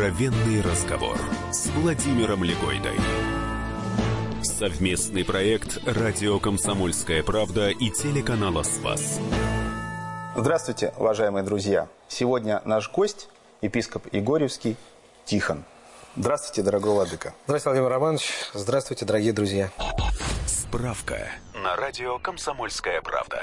Откровенный разговор с Владимиром Легойдой. Совместный проект «Радио Комсомольская правда» и телеканала «Спас». Здравствуйте, уважаемые друзья. Сегодня наш гость, епископ Егорьевский Тихон. Здравствуйте, дорогой Владыка. Здравствуйте, Владимир Романович. Здравствуйте, дорогие друзья. Справка на радио «Комсомольская правда».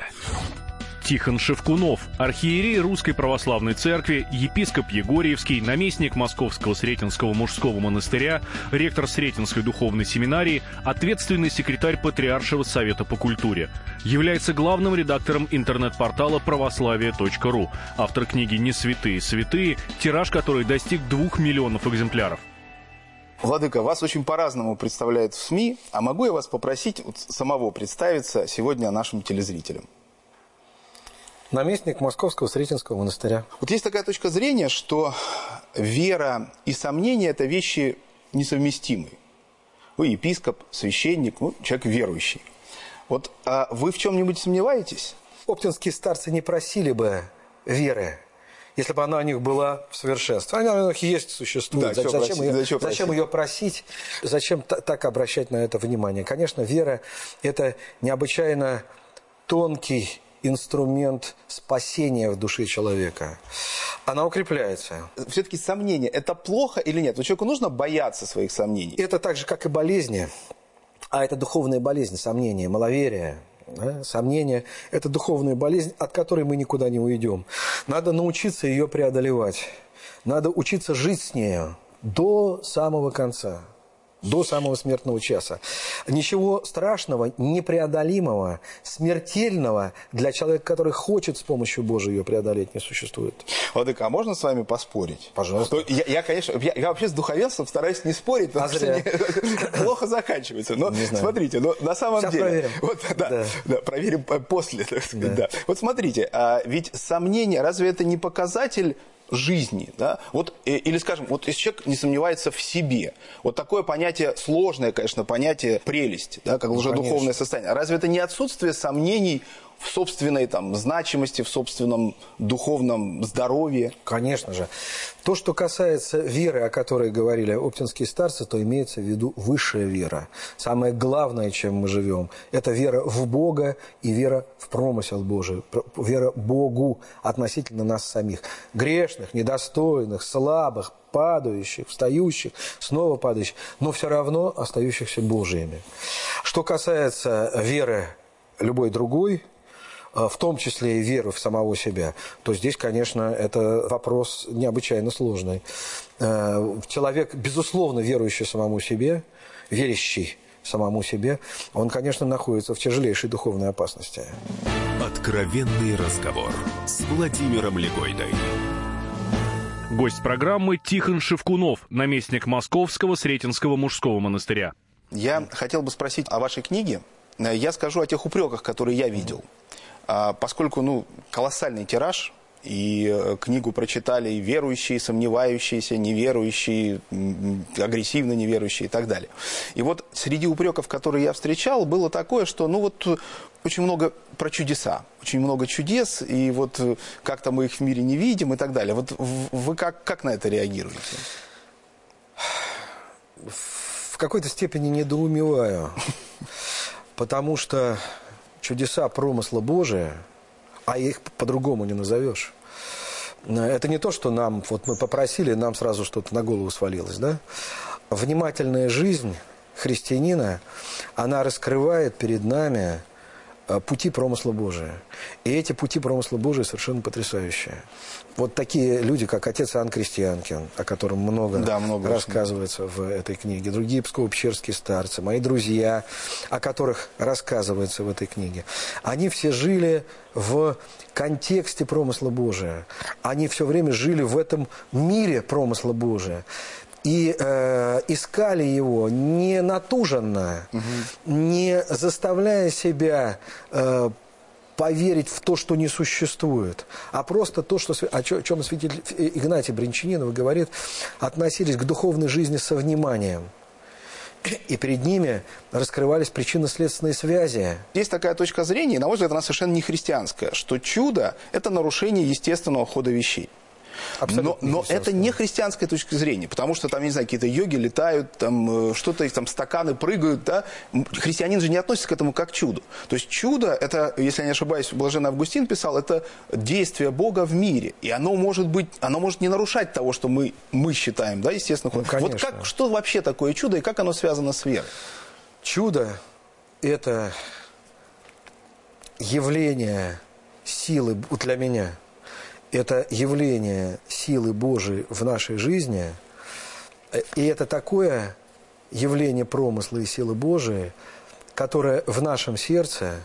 Тихон Шевкунов, архиерей Русской Православной Церкви, епископ Егорьевский, наместник Московского Сретенского мужского монастыря, ректор Сретенской духовной семинарии, ответственный секретарь Патриаршего Совета по культуре. Является главным редактором интернет-портала православие.ру. Автор книги «Не святые святые», тираж которой достиг двух миллионов экземпляров. Владыка, вас очень по-разному представляют в СМИ, а могу я вас попросить вот самого представиться сегодня нашим телезрителям? Наместник Московского Сретенского монастыря. Вот есть такая точка зрения, что вера и сомнения – это вещи несовместимые. Вы епископ, священник, ну, человек верующий. Вот а вы в чем-нибудь сомневаетесь? Оптинские старцы не просили бы веры, если бы она у них была в совершенстве. Она у них есть, существует. Да, зачем, просить, ее, зачем зачем просить? ее просить? Зачем та- так обращать на это внимание? Конечно, вера – это необычайно тонкий инструмент спасения в душе человека. Она укрепляется. Все-таки сомнения – это плохо или нет? Вот человеку нужно бояться своих сомнений. Это так же, как и болезни. А это духовная болезнь, сомнения, маловерие. да, Сомнения – это духовная болезнь, от которой мы никуда не уйдем. Надо научиться ее преодолевать. Надо учиться жить с нею до самого конца, до самого смертного часа. Ничего страшного, непреодолимого, смертельного для человека, который хочет с помощью Божией ее преодолеть, не существует. Владыка, а можно с вами поспорить? Пожалуйста. Ну, Я, я, конечно, я, я вообще с духовенством стараюсь не спорить, потому А что зря. мне плохо заканчивается. Но Не смотрите, но на самом Сейчас деле... проверим. Вот, да, Да. да, проверим э, после, так сказать, да. Вот смотрите, а ведь сомнение, разве это не показатель жизни, да? Вот, э, или, скажем, вот если человек не сомневается в себе, вот такое понятие, сложное, конечно, понятие прелести, да, как лжедуховное конечно. состояние. А разве это не отсутствие сомнений в собственной там, значимости, в собственном духовном здоровье? Конечно же. То, что касается веры, о которой говорили оптинские старцы, то имеется в виду высшая вера. Самое главное, чем мы живем, это вера в Бога и вера в промысел Божий, вера Богу относительно нас самих. Грешных, недостойных, слабых, падающих, встающих, снова падающих, но все равно остающихся Божьими. Что касается веры любой другой, в том числе и веру в самого себя, то здесь, конечно, это вопрос необычайно сложный. Э, Человек, безусловно, верующий самому себе, верящий самому себе, он, конечно, находится в тяжелейшей духовной опасности. Откровенный разговор с Владимиром Легойдой. Гость программы Тихон Шевкунов, наместник Московского Сретенского мужского монастыря. Я хотел бы спросить о вашей книге. Я скажу о тех упреках, которые я видел. А, Поскольку ну, колоссальный тираж, и э, книгу прочитали и верующие, и сомневающиеся, неверующие, агрессивно неверующие и так далее. И вот среди упреков, которые я встречал, было такое, что ну вот э, очень много про чудеса, очень много чудес, и вот э, как-то мы их в мире не видим и так далее. Вот вы как, как на это реагируете? в какой-то степени недоумеваю, потому что чудеса промысла Божия, а их по-другому не назовешь. Это не то, что нам, вот мы попросили, нам сразу что-то на голову свалилось, да? Внимательная жизнь христианина, она раскрывает перед нами э, пути промысла Божия. И эти пути промысла Божия совершенно потрясающие. Вот такие люди, как отец Иоанн Крестьянкин, о котором много, Да, много рассказывается в этой книге, другие псково-печерские старцы, мои друзья, о которых рассказывается в этой книге, они все жили в контексте промысла Божия. Они все время жили в этом мире промысла Божия. И э, искали его не натуженно, не заставляя себя э, поверить в то, что не существует, а просто то, что, о чем святитель Игнатий Бринчанинов говорит, относились к духовной жизни со вниманием. И перед ними раскрывались причинно-следственные связи. Есть такая точка зрения, на мой взгляд, она совершенно не христианская, что чудо – это нарушение естественного хода вещей. Но но это не христианская точка зрения, потому что там, не знаю, какие-то йоги летают, там э, что-то, там стаканы прыгают, да. Христианин же не относится к этому как к чуду. То есть чудо, это, если я не ошибаюсь, Блаженный Августин писал, это действие Бога в мире. И оно может быть, оно может не нарушать того, что мы, мы считаем, да, естественно. Ну, вот как, что вообще такое чудо и как оно связано с верой? Чудо – это явление силы для меня – это явление силы Божией в нашей жизни, и это такое явление промысла и силы Божией, которое в нашем сердце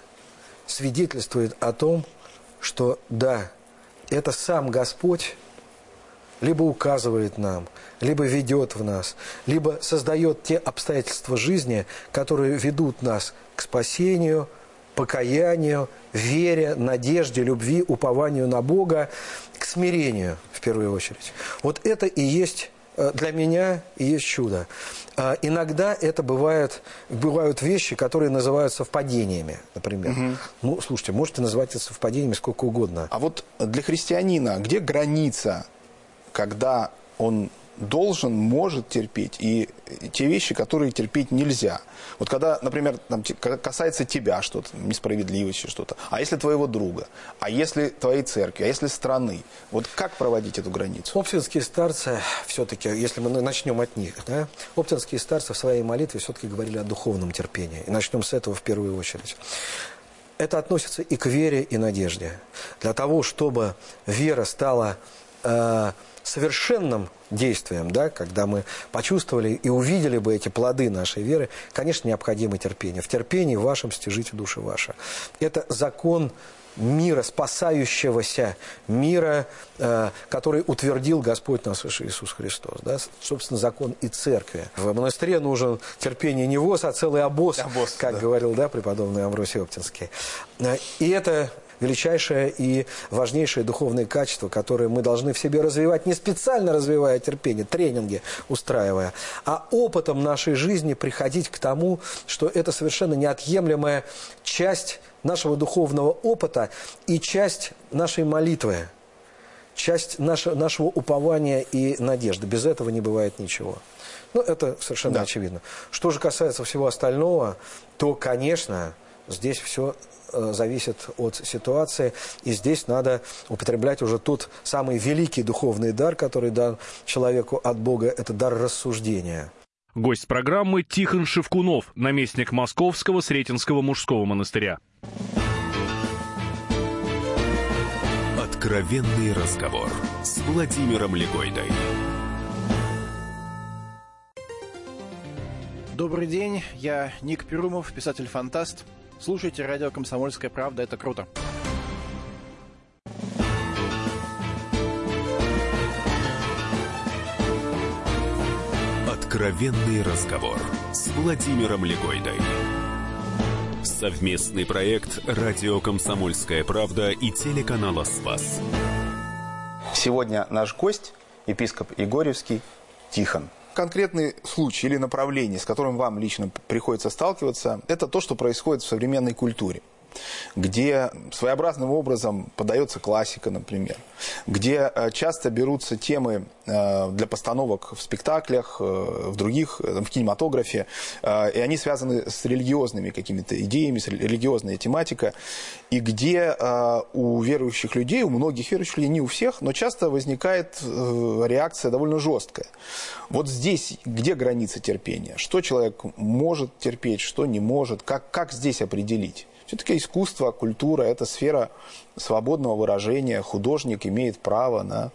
свидетельствует о том, что да, это сам Господь либо указывает нам, либо ведет в нас, либо создает те обстоятельства жизни, которые ведут нас к спасению – покаянию, вере, надежде, любви, упованию на Бога, к смирению в первую очередь. Вот это и есть э, для меня и есть чудо. А иногда это бывает, бывают вещи, которые называют совпадениями, например. Угу. Ну, слушайте, можете называть это совпадениями сколько угодно. А вот для христианина где граница, когда он должен, может терпеть, и те вещи, которые терпеть нельзя. Вот когда, например, там, касается тебя что-то, несправедливости что-то, а если твоего друга, а если твоей церкви, а если страны, вот как проводить эту границу? Оптинские старцы, все-таки, если мы начнем от них, да, оптинские старцы в своей молитве все-таки говорили о духовном терпении. И начнем с этого в первую очередь. Это относится и к вере, и надежде. Для того, чтобы вера стала... Э, совершенным действием, да, когда мы почувствовали и увидели бы эти плоды нашей веры, конечно, необходимо терпение. В терпении вашем стяжите души ваши. Это закон мира, спасающегося мира, э, который утвердил Господь наш Иисус Христос. Да? Собственно, закон и церкви. В монастыре нужен терпение не воз, а целый обоз, обоз как да. говорил да, преподобный Амвросий Оптинский. Э, и это величайшее и важнейшее духовное качество, которое мы должны в себе развивать, не специально развивая терпение, тренинги устраивая, а опытом нашей жизни приходить к тому, что это совершенно неотъемлемая часть нашего духовного опыта и часть нашей молитвы, часть нашего, нашего упования и надежды. Без этого не бывает ничего. Ну, это совершенно да. очевидно. Что же касается всего остального, то, конечно, здесь все зависит от ситуации. И здесь надо употреблять уже тот самый великий духовный дар, который дан человеку от Бога, это дар рассуждения. Гость программы Тихон Шевкунов, наместник Московского Сретенского мужского монастыря. Откровенный разговор с Владимиром Легойдой. Добрый день, я Ник Перумов, писатель-фантаст. Слушайте радио «Комсомольская правда», это круто. Откровенный разговор с Владимиром Легойдой. Совместный проект «Радио Комсомольская правда» и телеканала «Спас». Сегодня наш гость, епископ Егорьевский, Тихон конкретный случай или направление, с которым вам лично приходится сталкиваться, это то, что происходит в современной культуре где своеобразным образом подается классика, например, где э, часто берутся темы э, для постановок в спектаклях, э, в других, в кинематографе, и они связаны с религиозными какими-то идеями, с религиозной тематикой, и где у верующих людей, у многих верующих людей, не у всех, но часто возникает реакция довольно жесткая. Вот здесь где граница терпения? Что человек может терпеть, что не может? Как, как здесь определить? Все-таки искусство, культура – это сфера свободного выражения. Художник имеет право на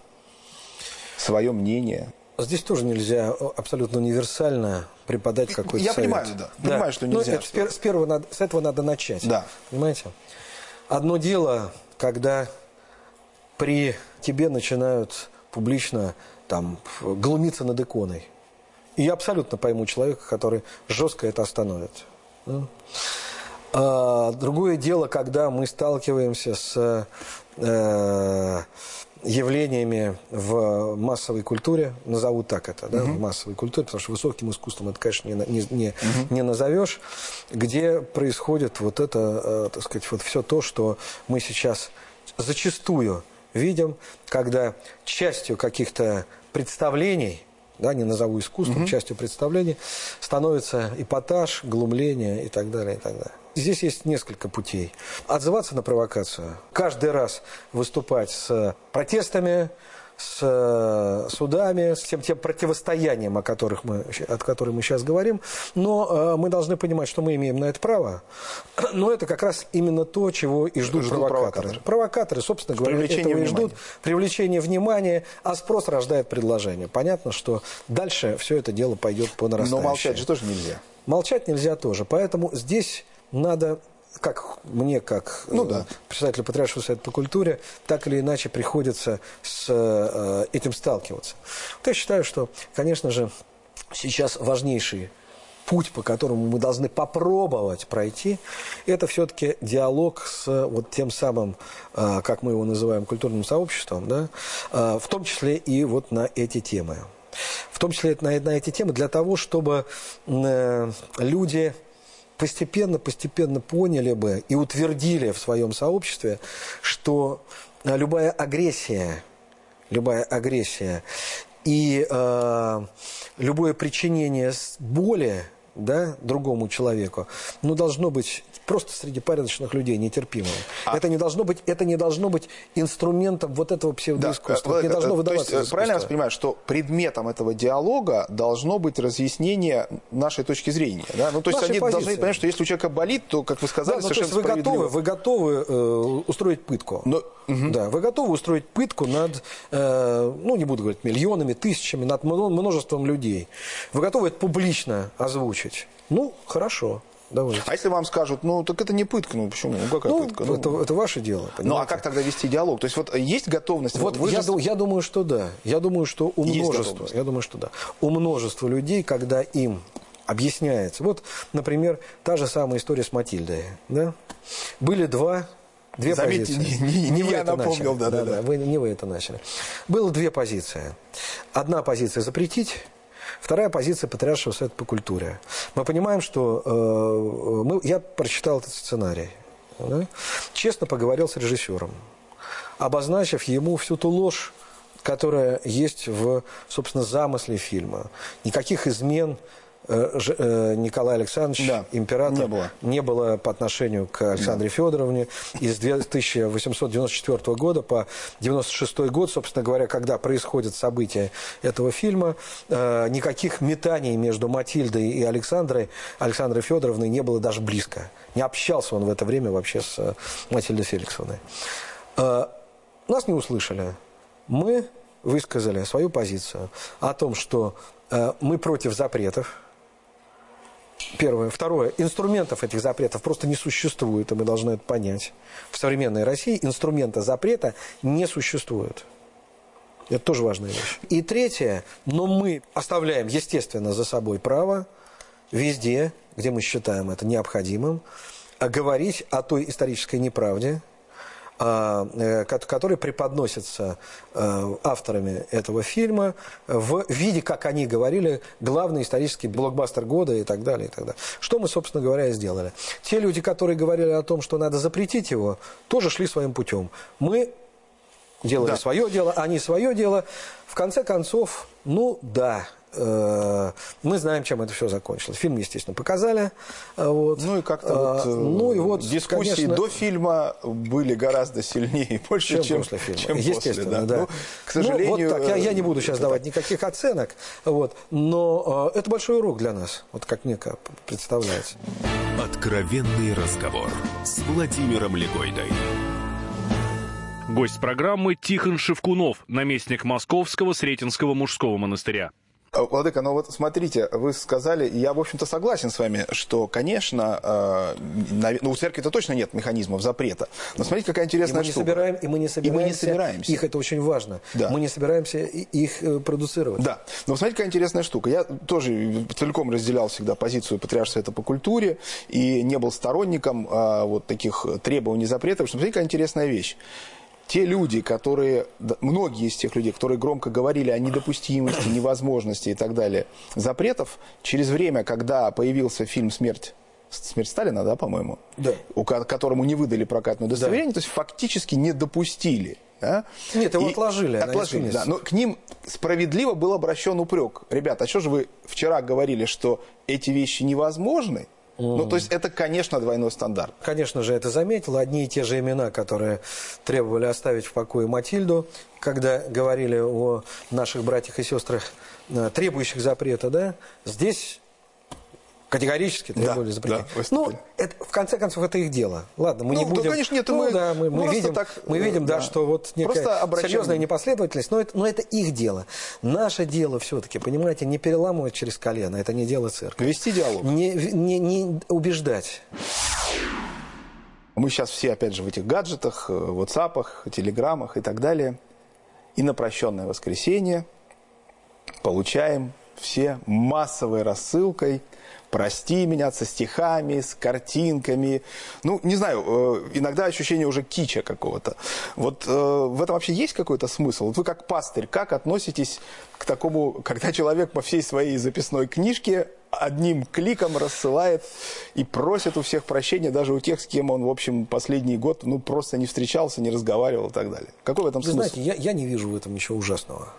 свое мнение. Здесь тоже нельзя абсолютно универсально преподать какой-то Я совет. понимаю, да. да. Понимаю, что ну, нельзя. Ну, это, с, первого надо, с этого надо начать. Да. Понимаете? Одно дело, когда при тебе начинают публично там, глумиться над иконой. И я абсолютно пойму человека, который жестко это остановит. А, другое дело, когда мы сталкиваемся с э, явлениями в массовой культуре, назову так это, да, угу. в массовой культуре, потому что высоким искусством это, конечно, не, не, не, угу. не назовешь, где происходит вот это, э, так сказать, вот все то, что мы сейчас зачастую видим, когда частью каких-то представлений да, не назову искусством, угу. частью представления, становится эпатаж, глумление и так далее, и так далее. Здесь есть несколько путей. Отзываться на провокацию, каждый раз выступать с протестами, с э, судами, с тем, тем противостоянием, о которых мы, от которых мы сейчас говорим. Но э, мы должны понимать, что мы имеем на это право. Но это как раз именно то, чего и ждут, ждут провокаторы. провокаторы. Провокаторы, собственно говоря, этого внимания. и ждут. Привлечение внимания, а спрос рождает предложение. Понятно, что дальше все это дело пойдет по нарастающей. Но молчать же тоже нельзя. Молчать нельзя тоже. Поэтому здесь надо как мне, как ну, да. э, председателю Патриаршего совета по культуре, так или иначе приходится с э, этим сталкиваться. Вот я считаю, что, конечно же, сейчас важнейший путь, по которому мы должны попробовать пройти, это все-таки диалог с вот тем самым, э, как мы его называем, культурным сообществом, да, э, в том числе и вот на эти темы. В том числе на, на эти темы для того, чтобы э, люди постепенно, постепенно поняли бы и утвердили в своем сообществе, что э, любая агрессия, любая агрессия и э, любое причинение боли да, другому человеку, ну, должно быть просто среди порядочных людей нетерпимым. А... Это, не должно быть, это не должно быть инструментом вот этого псевдоискусства. Да, это не должно выдаваться то есть, правильно я понимаю, что предметом этого диалога должно быть разъяснение нашей точки зрения. Да? Ну, то есть они позиции. должны понять, что если у человека болит, то, как вы сказали, да, ну, совершенно то есть вы готовы, вы готовы э, устроить пытку. Но... Угу. Да, вы готовы устроить пытку над, э, ну, не буду говорить, миллионами, тысячами, над множеством людей. Вы готовы это публично озвучить? Ну, хорошо. Давайте. А если вам скажут, ну так это не пытка, ну почему? Ну какая ну, пытка? Ну, это, это ваше дело. Понимаете? Ну а как тогда вести диалог? То есть вот есть готовность? Вот вы я, же... я думаю, что да. Я думаю, что у есть множества. Готовность. Я думаю, что да. У множества людей, когда им объясняется. Вот, например, та же самая история с Матильдой. Да? Были два Две Заметьте, позиции. Не, не, не вы я это напомнил, начали. да, да, да. да. Вы, не вы это начали. Было две позиции. Одна позиция запретить, Вторая позиция Патриаршего совета по культуре. Мы понимаем, что э, мы, я прочитал этот сценарий. Да? Честно поговорил с режиссером, обозначив ему всю ту ложь, которая есть в, собственно, замысле фильма. Никаких измен Николай Александрович, да, император, не было. не было по отношению к Александре да. Федоровне. Из 1894 года по 96 год, собственно говоря, когда происходят события этого фильма, э, никаких метаний между Матильдой и Александрой, Александрой Федоровной не было даже близко. Не общался он в это время вообще с Матильдой Феликсовной. Нас не услышали. Мы высказали свою позицию о том, что мы против запретов, Первое. Второе. Инструментов этих запретов просто не существует, и мы должны это понять. В современной России инструмента запрета не существует. Это тоже важная вещь. И третье. Но мы оставляем, естественно, за собой право везде, где мы считаем это необходимым, говорить о той исторической неправде, который преподносится э, авторами этого фильма в виде, как они говорили, главный исторический блокбастер года и так далее. И так далее. Что мы, собственно говоря, и сделали. Те люди, которые говорили о том, что надо запретить его, тоже шли своим путем. Мы делали да. свое дело, они свое дело. В конце концов, ну да, Э, мы знаем, чем это все закончилось. Фильм, естественно, показали. Э, вот. Ну и как-то вот, э, ну, и вот, дискуссии конечно, до фильма были гораздо сильнее и больше, чем, чем после фильма. Чем естественно, после, да. да. Ну, к сожалению... Ну, вот так. Я, я не буду сейчас давать никаких оценок, вот, но э, это большой урок для нас, вот как мне представляется. Откровенный разговор с Владимиром Легойдой. Гость программы Тихон Шевкунов, наместник Московского Сретенского мужского монастыря. А, Владыка, ну вот смотрите, вы сказали, я, в общем-то, согласен с вами, что, конечно, э, ну, у церкви-то точно нет механизмов запрета. Но смотрите, какая интересная и мы не Собираем, и мы не собираемся. И мы не собираемся. Их это очень важно. Да. Мы не собираемся их э, продуцировать. Да. Но смотрите, какая интересная штука. Я тоже целиком разделял всегда позицию Патриаршего это по культуре и не был сторонником э, вот таких требований запретов. Смотрите, какая интересная вещь те люди, которые, многие из тех людей, которые громко говорили о недопустимости, невозможности и так далее, запретов, через время, когда появился фильм «Смерть», «Смерть Сталина», да, по-моему? Да. У, которому не выдали прокатное удостоверение, да. то есть фактически не допустили Да? Нет, его И отложили Отложили, да. Но к ним справедливо был обращен упрек. Ребята, а что же вы вчера говорили, что эти вещи невозможны? Ну, то есть это, конечно, двойной стандарт. Конечно же, это заметил. Одни и те же имена, которые требовали оставить в покое Матильду, когда говорили о наших братьях и сестрах, э, требующих запрета, да, здесь категорически требовали Да, запретить. да, ну, это, в конце концов, это их дело. Ладно, мы Ну, не да, будем... конечно, нет, ну, мы да, мы, мы видим, так, мы видим, да, да. что вот некая обращаем- серьезная непоследовательность, но это, но это их дело. Наше дело все-таки, понимаете, не переламывать через колено, это не дело церкви. Вести диалог. Не, не, не убеждать. Мы сейчас все, опять же, в этих гаджетах, э, WhatsApp, телеграммах и так далее. И на прощенное воскресенье получаем все массовой рассылкой «Прости меня» со стихами, с картинками. Ну, не знаю, э, иногда ощущение уже кича какого-то. Вот э, в этом вообще есть какой-то смысл? Вот вы как пастырь, как относитесь к такому, когда человек по всей своей записной книжке одним кликом рассылает и просит у всех прощения, даже у тех, с кем он, в общем, последний год ну, просто не встречался, не разговаривал и так далее. Какой в этом Вы смысл? знаете, я, я не вижу в этом ничего ужасного.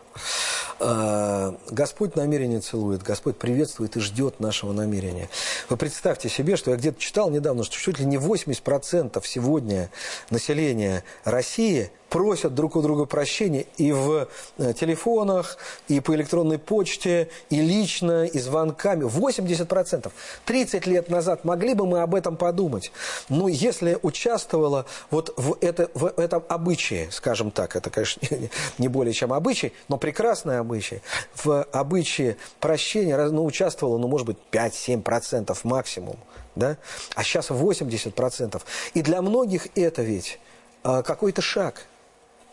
А, Господь намерение целует, Господь приветствует и ждет нашего намерения. Вы представьте себе, что я где-то читал недавно, что чуть ли не 80% сегодня населения России просят друг у друга прощения и в э, телефонах, и по электронной почте, и лично, и звонками. 80%. 30 лет назад могли бы мы об этом подумать. Но если участвовала вот в, это, в этом обычае, скажем так, это, конечно, не более чем обычай, но прекрасное обычай, в обычае прощения ну, участвовало, ну, может быть, 5-7% максимум. Да? А сейчас 80%. И для многих это ведь а, какой-то шаг –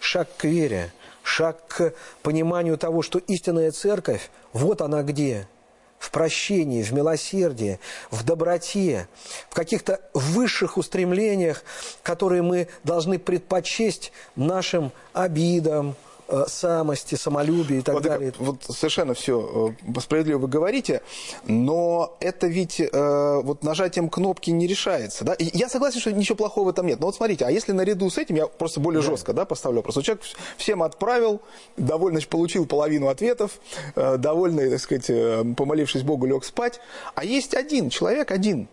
шаг к вере, шаг к пониманию того, что истинная церковь, вот она где. В прощении, в милосердии, в доброте, в каких-то высших устремлениях, которые мы должны предпочесть нашим обидам, самости, самолюбию и так вот, далее. Вот совершенно все справедливо вы говорите, но это ведь э, вот нажатием кнопки не решается. Да? И я согласен, что ничего плохого этом нет. Но вот смотрите, а если наряду с этим, я просто более да. жестко да, поставлю вопрос. Человек всем отправил, довольно получил половину ответов, э, довольный, так сказать, э, помолившись Богу, лег спать. А есть один человек, один,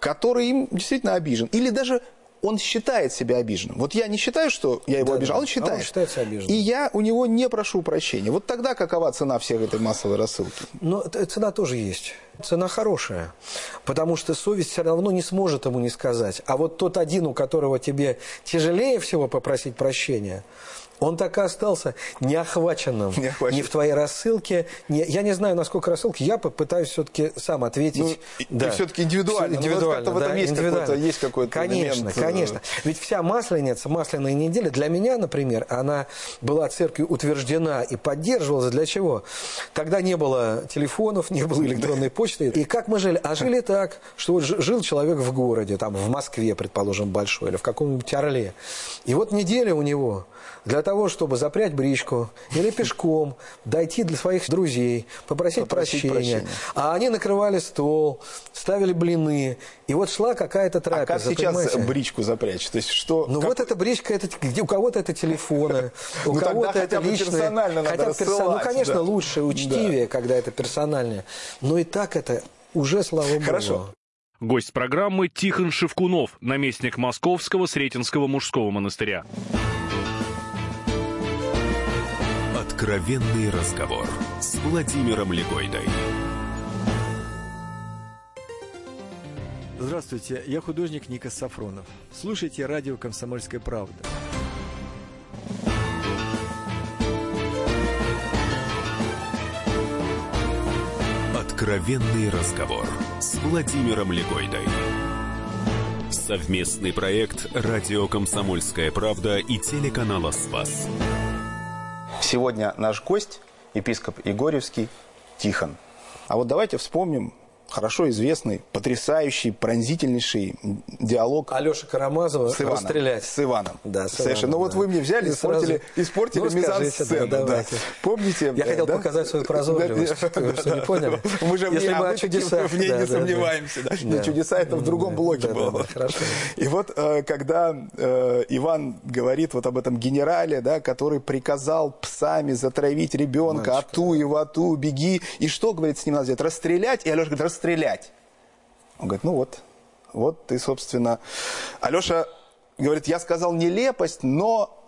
который им действительно обижен. Или даже он считает себя обиженным. Вот я не считаю, что я его Да, обижал, он считает. А он считает себя обиженным. И я у него не прошу прощения. Вот тогда какова цена всех этой массовой рассылки? Но цена тоже есть. Цена хорошая. Потому что совесть все равно не сможет ему не сказать. А вот тот один, у которого тебе тяжелее всего попросить прощения, он так и остался неохваченным. Не. Ни в твоей рассылке. ни- я не знаю, насколько рассылки. Я попытаюсь все-таки сам ответить. Ну, и- и всё-таки индивидуально. Всё Ну, вот как-то в этом есть индивидуально. какой-то- есть какой-то Конечно, элемент, э, конечно. Ведь вся масленица, масляная неделя, для меня, например, она была церковью утверждена и поддерживалась. Для чего? Тогда не было телефонов, не было электронной почты. И как мы жили? А жили так, что вот жил человек в городе, там в Москве, предположим, большой, или в каком-нибудь Орле. И вот неделя у него для того, чтобы запрять бричку или пешком, дойти для своих друзей, попросить, Попросить прощения. прощения. А они накрывали стол, ставили блины. И вот шла какая-то А трапеза. как сейчас понимаете? бричку запрячь? То есть что? Ну как- вот эта бричка, это, где у кого-то это телефоны, у Ну, кого-то это хотя персонально надо хотя бы персо- Ну, конечно, лучше, учтивее, когда это персональное. Но и так это уже, слава богу. Хорошо. Гость программы Тихон Шевкунов, наместник Московского Сретенского мужского монастыря. Откровенный разговор с Владимиром Легойдой. Здравствуйте, я художник Ника Сафронов. Слушайте радио «Комсомольская правда». Откровенный разговор с Владимиром Легойдой. Совместный проект «Радио Комсомольская правда» и телеканала «Спас». Сегодня наш гость, епископ Егорьевский Тихон. А вот давайте вспомним хорошо известный, потрясающий, пронзительнейший диалог Алеша Карамазова с Иваном. расстрелять. С Иваном. Да, с Совершенно. Ну Иваном, вот да. вы мне взяли, И испортили, сразу- испортили Ну, мизансцену. да, да. Помните? Я хотел да? показать свою прозорливость. Да, Вы что, не поняли? Мы же Если мы о чудесах, в ней да, не да, да. сомневаемся. да. Да. Не, чудеса это в другом блоке Да, да, было. да, хорошо. И вот э, когда э, Иван говорит вот об этом генерале, да, который приказал псами затравить ребенка, ату и вату, беги. И что, говорит, с ним надо сделать? Расстрелять? И Алеша говорит, расстрелять. Он говорит, ну вот, вот ты, собственно... Алеша говорит, я сказал нелепость, но...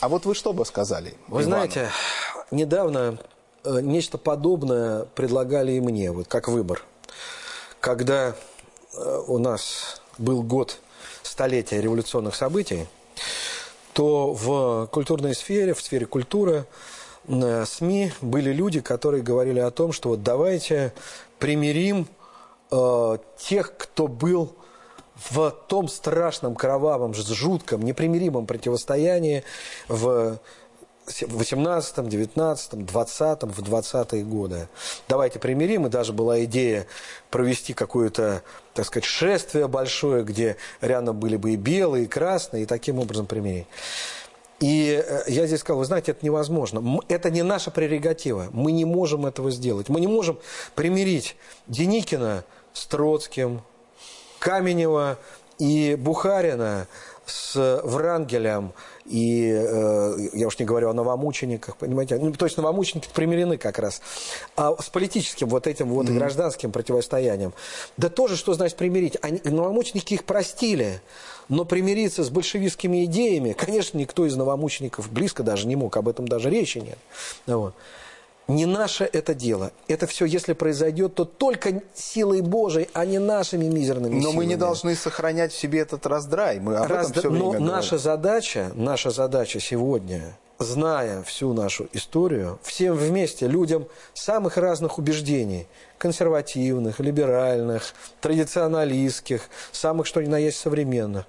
А вот вы что бы сказали? Вы Ивану? знаете, недавно э, нечто подобное предлагали и мне, вот как выбор. Когда э, у нас был год столетия революционных событий, то в культурной сфере, в сфере культуры, э, СМИ были люди, которые говорили о том, что вот давайте примирим э, тех, кто был в том страшном, кровавом, жутком, непримиримом противостоянии в 18, 19, 20, в 20-е годы. Давайте примирим. И даже была идея провести какое-то, так сказать, шествие большое, где рядом были бы и белые, и красные, и таким образом примирить. И э, я здесь сказал, вы знаете, это невозможно. Это не наша прерогатива. Мы не можем этого сделать. Мы не можем примирить Деникина с Троцким, Каменева и Бухарина с Врангелем и э, я уж не говорю о новомучениках, понимаете, ну, то есть новомученики примирены как раз, а с политическим вот этим вот и гражданским противостоянием, да тоже что значит примирить, Они, новомученики их простили, но примириться с большевистскими идеями, конечно, никто из новомучеников близко даже не мог, об этом даже речи нет, вот. Не наше это дело. Это все, если произойдет, то только силой Божией, а не нашими мизерными Но мы не силами. должны сохранять в себе этот раздрай. Мы об Раз- этом все но время наша задача, наша задача сегодня, зная всю нашу историю, всем вместе, людям самых разных убеждений, консервативных, либеральных, традиционалистских, самых что ни на есть современных,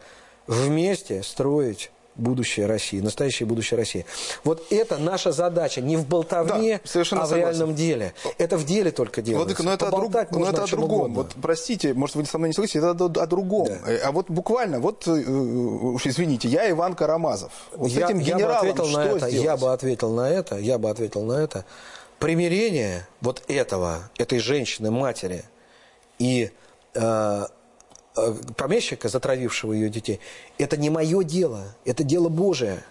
вместе строить будущее России, настоящее будущее России. Вот это наша задача не в болтовне, Да, совершенно а в согласен. реальном деле. Это в деле только делается. Владыка, но это, о, друг- Поболтать но это о другом. угодно. Вот, простите, может, вы со мной не согласитесь, это о, о другом. Да. Э, А вот буквально, вот, э, уж извините, я Иван Карамазов. Вот с я, этим я бы генералом ответил что на это, сделать? я бы ответил на это, я бы ответил на это. Примирение вот этого, этой женщины, матери и э, помещика, затравившего ее детей, это не мое дело, это дело Божие.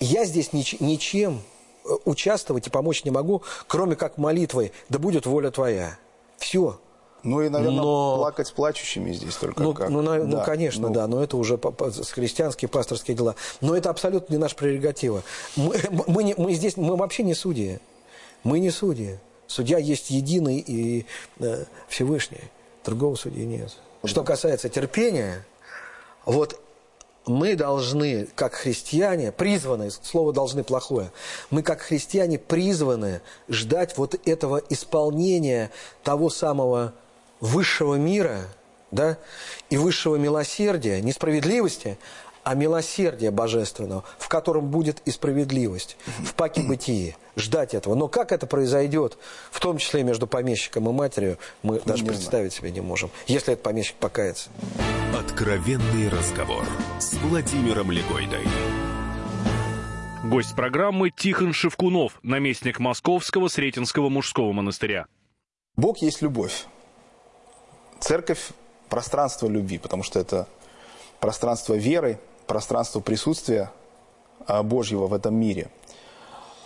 Я здесь нич- ничем э, участвовать и помочь не могу, кроме как молитвой, да будет воля твоя. Все. Ну и, наверное, Но- плакать с плачущими здесь только Ну, как. ну, на- ну, Да, конечно, ну, да, но это уже по- по- с- христианские пасторские дела. Но это абсолютно не наша прерогатива. Мы, мы, не- мы здесь, мы вообще не судьи. Мы не судьи. Судья есть единый и э, Всевышний. Другого судьи нет. Что касается терпения, вот мы должны, как христиане, призваны, слово должны плохое, мы, как христиане, призваны ждать вот этого исполнения того самого высшего мира, да, и высшего милосердия, не справедливости, а милосердия божественного, в котором будет и справедливость, в паке бытии. Ждать этого. Но как это произойдет, в том числе между помещиком и матерью, мы даже не представить себе не можем, если этот помещик покается. Откровенный разговор с Владимиром Легойдой. Гость программы Тихон Шевкунов, наместник Московского Сретенского мужского монастыря. Бог есть любовь. Церковь – пространство любви, потому что это пространство веры, пространство присутствия а, Божьего в этом мире.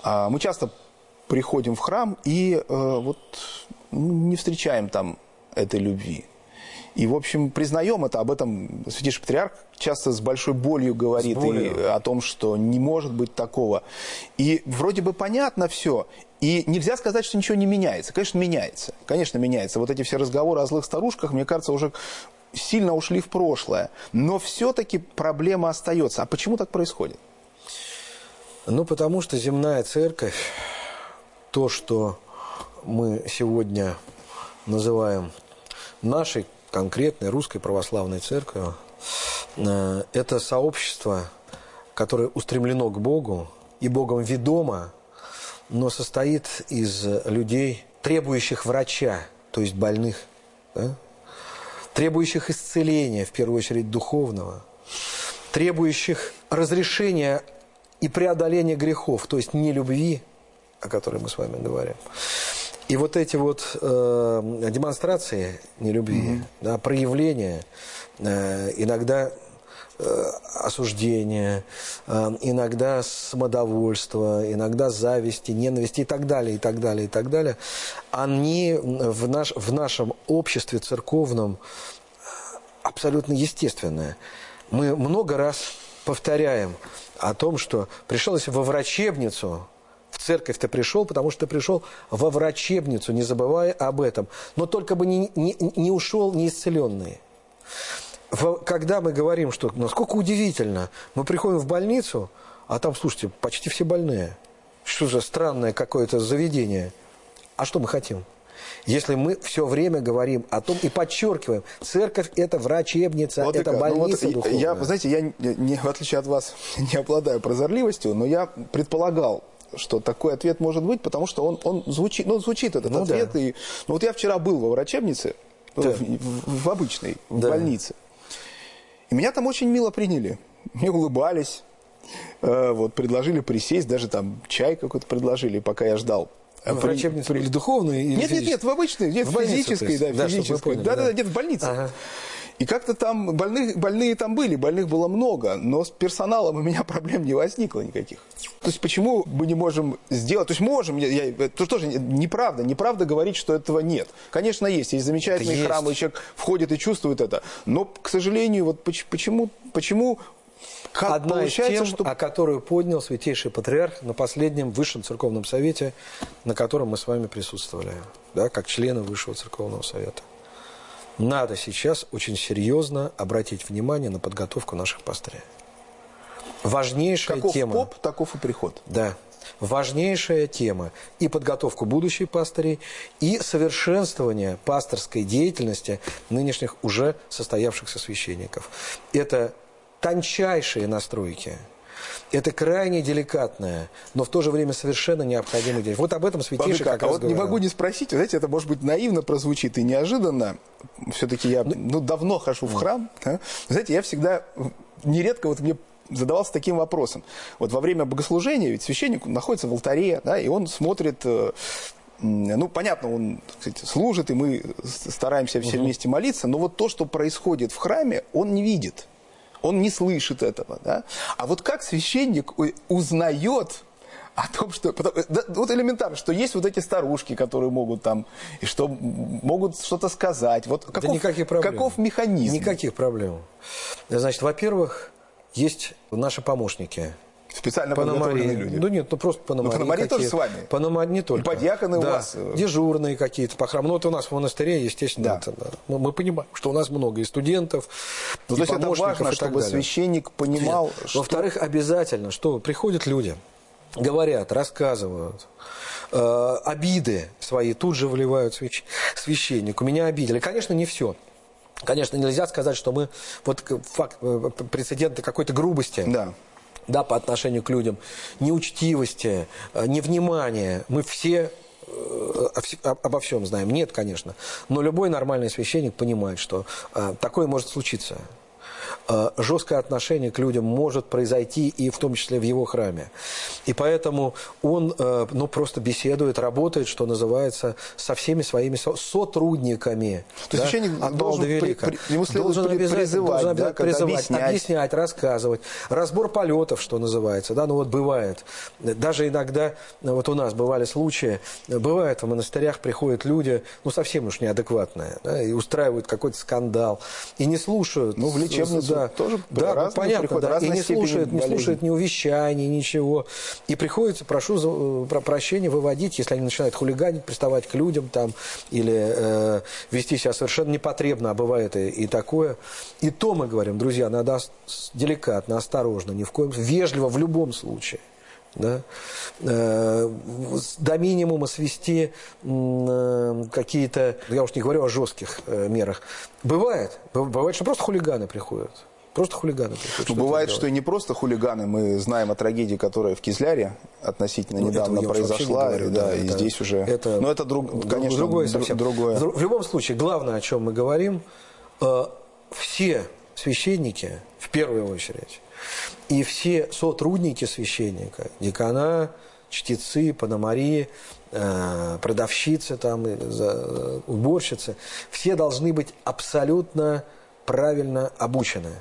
А, Мы часто приходим в храм и э, вот ну, не встречаем там этой любви. И, в общем, признаем это, об этом Святейший Патриарх часто с большой болью говорит болью. и о том, что не может быть такого. И вроде бы понятно все, и нельзя сказать, что ничего не меняется. Конечно, меняется. Конечно, меняется. Вот эти все разговоры о злых старушках, мне кажется, уже сильно ушли в прошлое. Но все-таки проблема остается. А почему так происходит? Ну, потому что земная церковь, то, что мы сегодня называем нашей конкретной русской православной церковью, э, это сообщество, которое устремлено к Богу и Богом ведомо, но состоит из людей, требующих врача, то есть больных, да? Требующих исцеления, в первую очередь духовного, требующих разрешения и преодоления грехов, то есть не любви, о которой мы с вами говорим. И вот эти вот э, демонстрации нелюбви, mm-hmm. да, проявления, э, иногда осуждения, э, иногда самодовольства, иногда зависти, ненависти и так далее, и так далее, и так далее, они в, наш, в нашем обществе церковном абсолютно естественные. Мы много раз повторяем о том, что пришел если во врачебницу, в церковь ты пришел, потому что ты пришел во врачебницу, не забывая об этом. Но только бы не, не, не ушел неисцеленный. Когда мы говорим, что насколько удивительно, мы приходим в больницу, а там, слушайте, почти все больные. Что за странное какое-то заведение. А что мы хотим? Если мы все время говорим о том и подчеркиваем, церковь – это врачебница, вот это больница ну, вот Я, вы знаете, я, не, в отличие от вас, не обладаю прозорливостью, но я предполагал, что такой ответ может быть, потому что он, он звучит, ну, звучит этот ну, ответ. Да. И, ну, вот я вчера был во врачебнице, да. в, в, в обычной, да. в больнице. И меня там очень мило приняли. Мне улыбались, э, вот, предложили присесть, даже там чай какой-то предложили, пока я ждал. В врачебнице при... или духовной? Или нет, нет, нет, в обычной, нет, в, в физической, да, да, физической. Да, да, да, нет, в больнице. Ага. И как-то там больных, больные там были, больных было много, но с персоналом у меня проблем не возникло никаких. То есть почему мы не можем сделать, то есть можем, я, я, это тоже неправда, неправда говорить, что этого нет. Конечно, есть, есть замечательные это храмы, есть. человек входит и чувствует это, но, к сожалению, вот почему, почему как Одна из тем, что... о которую поднял Святейший Патриарх на последнем Высшем Церковном Совете, на котором мы с вами присутствовали, да, как члены Высшего Церковного Совета. Надо сейчас очень серьезно обратить внимание на подготовку наших пастырей. Важнейшая Каков тема. поп, таков и приход. Да. Важнейшая тема и подготовку будущих пастырей, и совершенствование пасторской деятельности нынешних уже состоявшихся священников. Это тончайшие настройки. Это крайне деликатное, но в то же время совершенно необходимое дело. Вот об этом святейший как а вот говорил. не могу не спросить, знаете, это может быть наивно прозвучит и неожиданно. Все-таки я ну, ну, давно хожу в храм. Да? Знаете, я всегда, нередко вот мне задавался таким вопросом. Вот во время богослужения ведь священник находится в алтаре, да, и он смотрит э, ну, понятно, он кстати, служит, и мы стараемся все угу. вместе молиться, но вот то, что происходит в храме, он не видит он не слышит этого. Да? А вот как священник узнает о том, что... Да, вот элементарно, что есть вот эти старушки, которые могут там... И что могут что-то сказать. Вот каков, да никаких проблем. каков механизм? Никаких проблем. Значит, во-первых, есть наши помощники – Специально подготовленные люди? Ну нет, ну просто пономари. Ну, пономари тоже с вами? Пономари не только. И подьяконы да. у вас? Э, дежурные какие-то по храму. Ну вот у нас в монастыре, естественно, да. это, да. Мы, мы понимаем, что у нас много и студентов, ну, и то есть это важно, чтобы далее. священник понимал, нет. что... Во-вторых, обязательно, что приходят люди, говорят, рассказывают, э, обиды свои тут же вливают свящ... священнику. Меня обидели. Конечно, не все. Конечно, нельзя сказать, что мы вот факт э, прецедента какой-то грубости. Да да, по отношению к людям, неучтивости, э, невнимания. Мы все э, обо всем знаем. Нет, конечно. Но любой нормальный священник понимает, что э, такое может случиться. Э, жесткое отношение к людям может произойти и в том числе в его храме. И поэтому он э, ну, просто беседует, работает, что называется, со всеми своими сотрудниками. То есть да, священник от должен, при, при, ему должен при, призывать, должен да, призывать объяснять. объяснять, рассказывать. Разбор полетов, что называется. Да, ну вот бывает. Даже иногда, вот у нас бывали случаи, бывает в монастырях приходят люди, ну совсем уж неадекватные, да, и устраивают какой-то скандал, и не слушают. Ну, в лечебницу да, тоже да, понятно, да, и не слушает, не слушает ни увещаний, ничего. И приходится, прошу за, про прощения, выводить, если они начинают хулиганить, приставать к людям там, или э, вести себя совершенно непотребно, а бывает и, и такое. И то мы говорим, друзья, надо деликатно, осторожно, ни в коем вежливо в любом случае да, э, до минимума свести э, какие-то, я уж не говорю о жестких э, мерах. Бывает, бывает, что просто хулиганы приходят. Просто хулиганы. Ну, бывает, что и не просто хулиганы. Мы знаем о трагедии, которая в Кизляре относительно ну, недавно произошла. Говорю, да, да, и это, здесь уже... Это, Но это, друг, конечно, другое совсем. другое. В любом случае, главное, о чем мы говорим, э, все священники, в первую очередь, и все сотрудники священника, декана, чтецы, пономари, э, продавщицы, там, уборщицы, все должны быть абсолютно правильно обучены.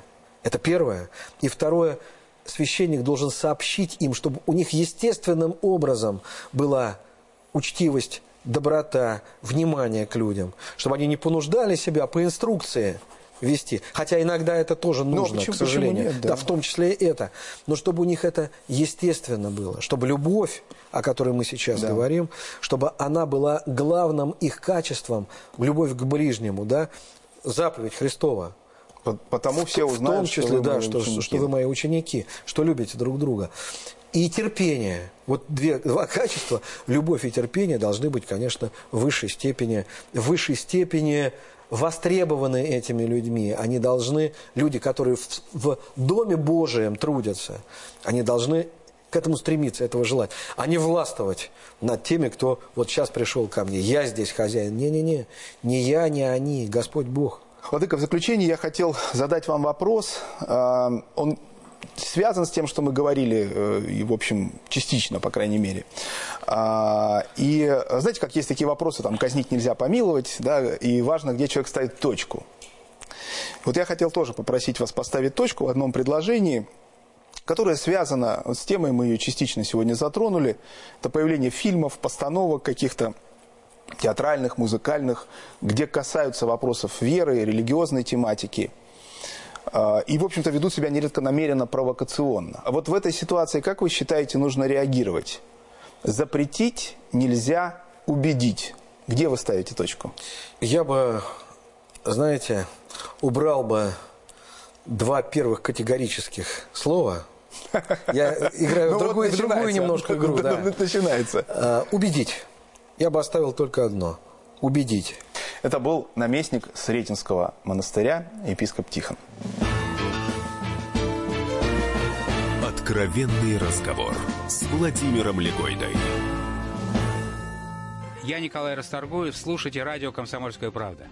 Это первое. И второе, священник должен сообщить им, чтобы у них естественным образом была учтивость, доброта, внимание к людям, чтобы они не понуждали себя по инструкции вести. Хотя иногда это тоже нужно, почему, к сожалению. Нет, да. да, в том числе и это. Но чтобы у них это естественно было, чтобы любовь, о которой мы сейчас да. говорим, чтобы она была главным их качеством, любовь к ближнему, да, заповедь Христова. Потому все узнают, в том числе, что вы, да, что, что вы мои ученики, что любите друг друга. И терпение. Вот две, два качества, любовь и терпение, должны быть, конечно, в высшей степени, в высшей степени востребованы этими людьми. Они должны, люди, которые в, в Доме Божием трудятся, они должны к этому стремиться, этого желать, а не властвовать над теми, кто вот сейчас пришел ко мне. Я здесь хозяин. Не-не-не, не я, не они, Господь Бог. Владыка, в заключение я хотел задать вам вопрос. А, он связан с тем, что мы говорили, э, и, в общем, частично, по крайней мере. А, и знаете, как есть такие вопросы, там, казнить нельзя помиловать, да, и важно, где человек ставит точку. Вот я хотел тоже попросить вас поставить точку в одном предложении, которое связано с темой, мы ее частично сегодня затронули, это появление фильмов, постановок каких-то театральных, музыкальных, где касаются вопросов веры, религиозной тематики. А, и, в общем-то, ведут себя нередко намеренно провокационно. А вот в этой ситуации, как вы считаете, нужно реагировать? Запретить нельзя убедить. Где вы ставите точку? Я бы, знаете, убрал бы два первых категорических слова. Я играю в ну другую, другую немножко игру. Начинается. А, убедить. Я бы оставил только одно – убедить. Это был наместник Сретенского монастыря, епископ Тихон. Откровенный разговор с Владимиром Легойдой. Я Николай Расторгуев. Слушайте радио «Комсомольская правда».